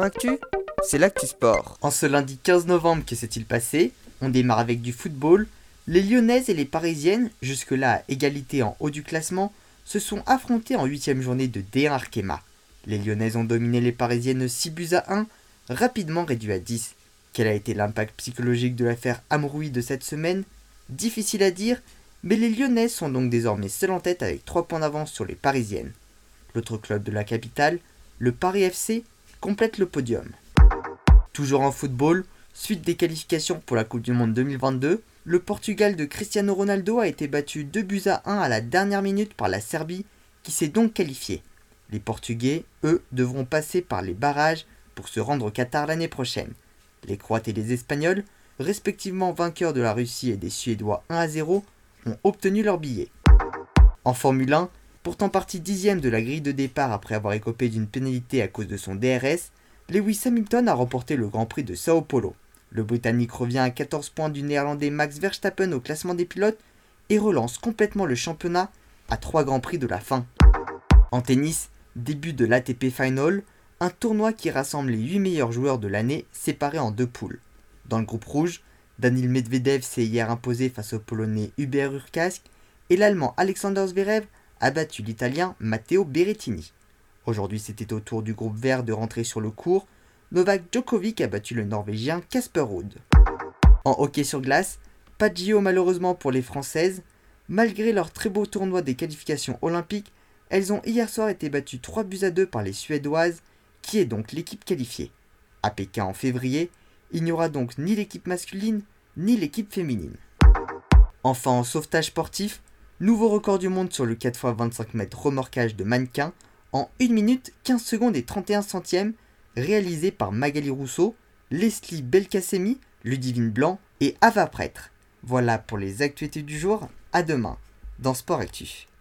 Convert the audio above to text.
Actu, c'est l'actu sport. En ce lundi 15 novembre, que s'est-il passé On démarre avec du football. Les Lyonnaises et les Parisiennes, jusque-là à égalité en haut du classement, se sont affrontées en huitième journée de D1 Arkema. Les Lyonnaises ont dominé les Parisiennes 6 buts à 1, rapidement réduit à 10. Quel a été l'impact psychologique de l'affaire Amroui de cette semaine? Difficile à dire, mais les Lyonnaises sont donc désormais seules en tête avec 3 points d'avance sur les Parisiennes. L'autre club de la capitale, le Paris FC, complète le podium. Toujours en football, suite des qualifications pour la Coupe du Monde 2022, le Portugal de Cristiano Ronaldo a été battu 2 buts à 1 à la dernière minute par la Serbie, qui s'est donc qualifiée. Les Portugais, eux, devront passer par les barrages pour se rendre au Qatar l'année prochaine. Les Croates et les Espagnols, respectivement vainqueurs de la Russie et des Suédois 1 à 0, ont obtenu leur billet. En Formule 1, pourtant parti dixième de la grille de départ après avoir écopé d'une pénalité à cause de son DRS, Lewis Hamilton a remporté le Grand Prix de Sao Paulo. Le Britannique revient à 14 points du Néerlandais Max Verstappen au classement des pilotes et relance complètement le championnat à 3 Grands Prix de la fin. En tennis, début de l'ATP Final, un tournoi qui rassemble les 8 meilleurs joueurs de l'année séparés en deux poules. Dans le groupe rouge, Daniil Medvedev s'est hier imposé face au Polonais Hubert Urkask et l'Allemand Alexander Zverev a battu l'Italien Matteo Berrettini. Aujourd'hui, c'était au tour du groupe vert de rentrer sur le court. Novak Djokovic a battu le Norvégien Casper Ruud. En hockey sur glace, pas de malheureusement pour les Françaises. Malgré leur très beau tournoi des qualifications olympiques, elles ont hier soir été battues 3 buts à 2 par les Suédoises, qui est donc l'équipe qualifiée. À Pékin en février, il n'y aura donc ni l'équipe masculine ni l'équipe féminine. Enfin en sauvetage sportif, nouveau record du monde sur le 4x25 mètres remorquage de mannequin en 1 minute 15 secondes et 31 centièmes, réalisé par Magali Rousseau, Leslie Belkacemi, Ludivine Blanc et Ava Prêtre. Voilà pour les actualités du jour, à demain dans Sport Actu.